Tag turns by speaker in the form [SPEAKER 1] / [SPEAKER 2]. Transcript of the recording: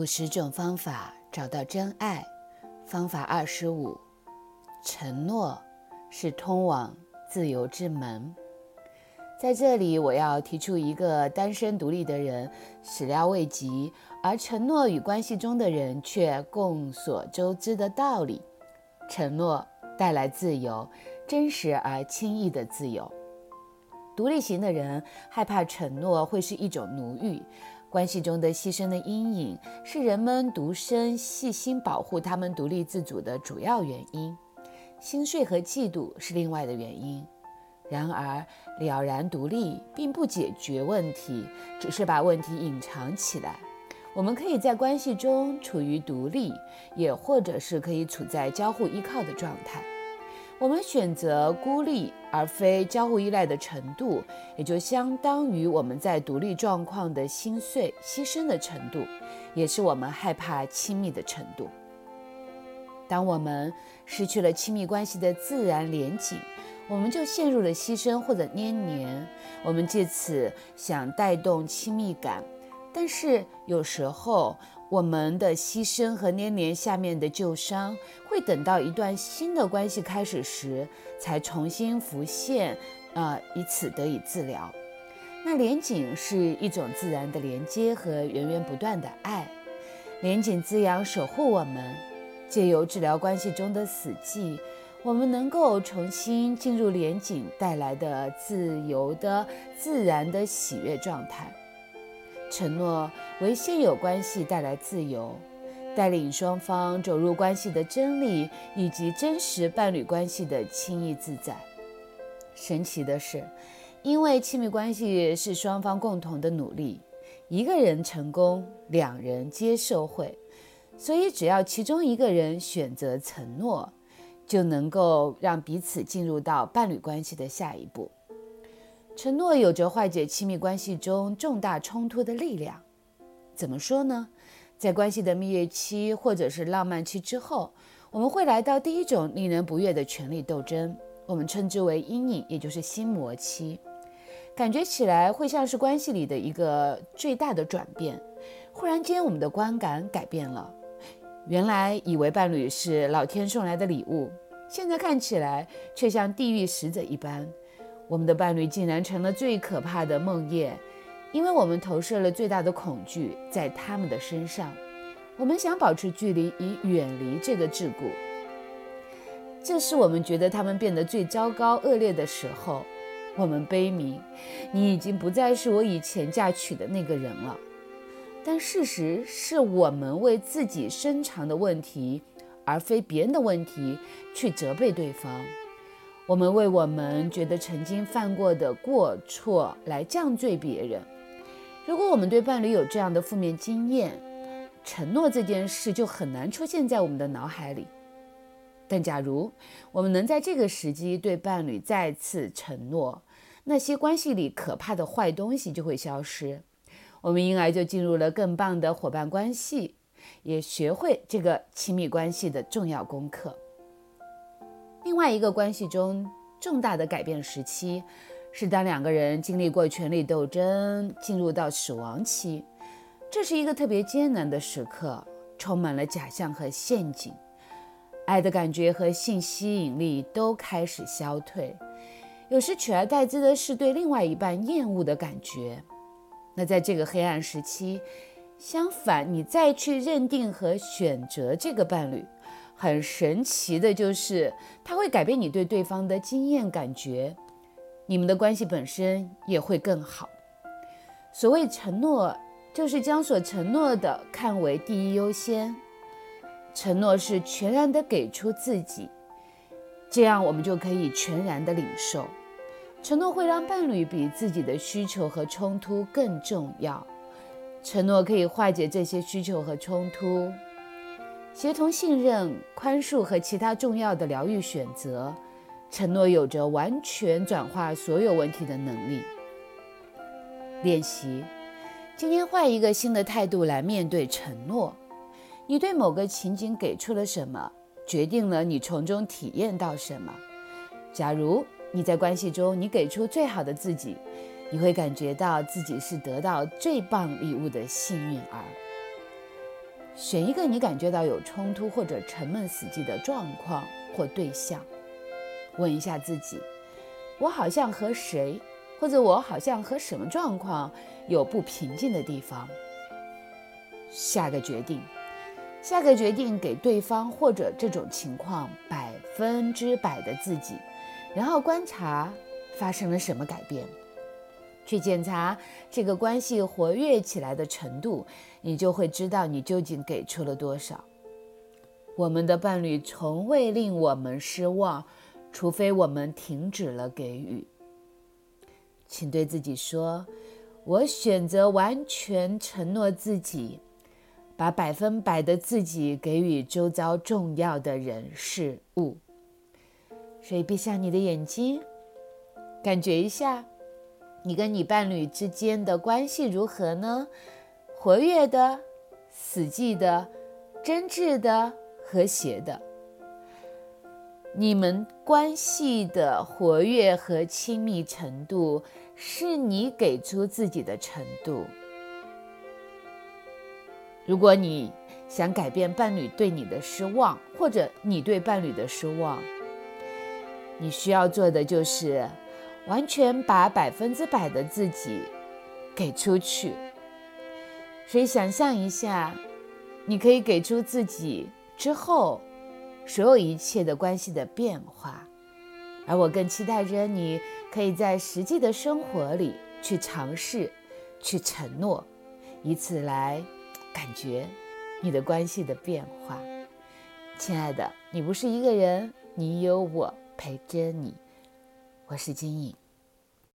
[SPEAKER 1] 五十种方法找到真爱，方法二十五：承诺是通往自由之门。在这里，我要提出一个单身独立的人始料未及，而承诺与关系中的人却众所周知的道理：承诺带来自由，真实而轻易的自由。独立型的人害怕承诺会是一种奴役。关系中的牺牲的阴影是人们独身细心保护他们独立自主的主要原因，心碎和嫉妒是另外的原因。然而，了然独立并不解决问题，只是把问题隐藏起来。我们可以在关系中处于独立，也或者是可以处在交互依靠的状态。我们选择孤立而非交互依赖的程度，也就相当于我们在独立状况的心碎牺牲的程度，也是我们害怕亲密的程度。当我们失去了亲密关系的自然连紧，我们就陷入了牺牲或者黏黏。我们借此想带动亲密感，但是有时候。我们的牺牲和黏连下面的旧伤，会等到一段新的关系开始时才重新浮现，呃，以此得以治疗。那连紧是一种自然的连接和源源不断的爱，连紧滋养守护我们，借由治疗关系中的死寂，我们能够重新进入连紧带来的自由的自然的喜悦状态。承诺为现有关系带来自由，带领双方走入关系的真理以及真实伴侣关系的轻易自在。神奇的是，因为亲密关系是双方共同的努力，一个人成功，两人皆受惠，所以只要其中一个人选择承诺，就能够让彼此进入到伴侣关系的下一步。承诺有着化解亲密关系中重大冲突的力量。怎么说呢？在关系的蜜月期或者是浪漫期之后，我们会来到第一种令人不悦的权力斗争，我们称之为阴影，也就是心魔期。感觉起来会像是关系里的一个最大的转变。忽然间，我们的观感改变了。原来以为伴侣是老天送来的礼物，现在看起来却像地狱使者一般。我们的伴侣竟然成了最可怕的梦魇，因为我们投射了最大的恐惧在他们的身上。我们想保持距离，以远离这个桎梏。这是我们觉得他们变得最糟糕、恶劣的时候。我们悲鸣：“你已经不再是我以前嫁娶的那个人了。”但事实是我们为自己深藏的问题，而非别人的问题，去责备对方。我们为我们觉得曾经犯过的过错来降罪别人。如果我们对伴侣有这样的负面经验，承诺这件事就很难出现在我们的脑海里。但假如我们能在这个时机对伴侣再次承诺，那些关系里可怕的坏东西就会消失，我们因而就进入了更棒的伙伴关系，也学会这个亲密关系的重要功课。另外一个关系中重大的改变时期，是当两个人经历过权力斗争，进入到死亡期。这是一个特别艰难的时刻，充满了假象和陷阱，爱的感觉和性吸引力都开始消退。有时取而代之的是对另外一半厌恶的感觉。那在这个黑暗时期，相反，你再去认定和选择这个伴侣。很神奇的就是，它会改变你对对方的经验感觉，你们的关系本身也会更好。所谓承诺，就是将所承诺的看为第一优先。承诺是全然的给出自己，这样我们就可以全然的领受。承诺会让伴侣比自己的需求和冲突更重要，承诺可以化解这些需求和冲突。协同、信任、宽恕和其他重要的疗愈选择，承诺有着完全转化所有问题的能力。练习：今天换一个新的态度来面对承诺。你对某个情景给出了什么，决定了你从中体验到什么。假如你在关系中，你给出最好的自己，你会感觉到自己是得到最棒礼物的幸运儿。选一个你感觉到有冲突或者沉闷死寂的状况或对象，问一下自己：我好像和谁，或者我好像和什么状况有不平静的地方？下个决定，下个决定给对方或者这种情况百分之百的自己，然后观察发生了什么改变。去检查这个关系活跃起来的程度，你就会知道你究竟给出了多少。我们的伴侣从未令我们失望，除非我们停止了给予。请对自己说：“我选择完全承诺自己，把百分百的自己给予周遭重要的人事物。”所以，闭上你的眼睛，感觉一下。你跟你伴侣之间的关系如何呢？活跃的、死寂的、真挚的、和谐的。你们关系的活跃和亲密程度，是你给出自己的程度。如果你想改变伴侣对你的失望，或者你对伴侣的失望，你需要做的就是。完全把百分之百的自己给出去，所以想象一下，你可以给出自己之后，所有一切的关系的变化。而我更期待着你可以在实际的生活里去尝试，去承诺，以此来感觉你的关系的变化。亲爱的，你不是一个人，你有我陪着你。我是金颖。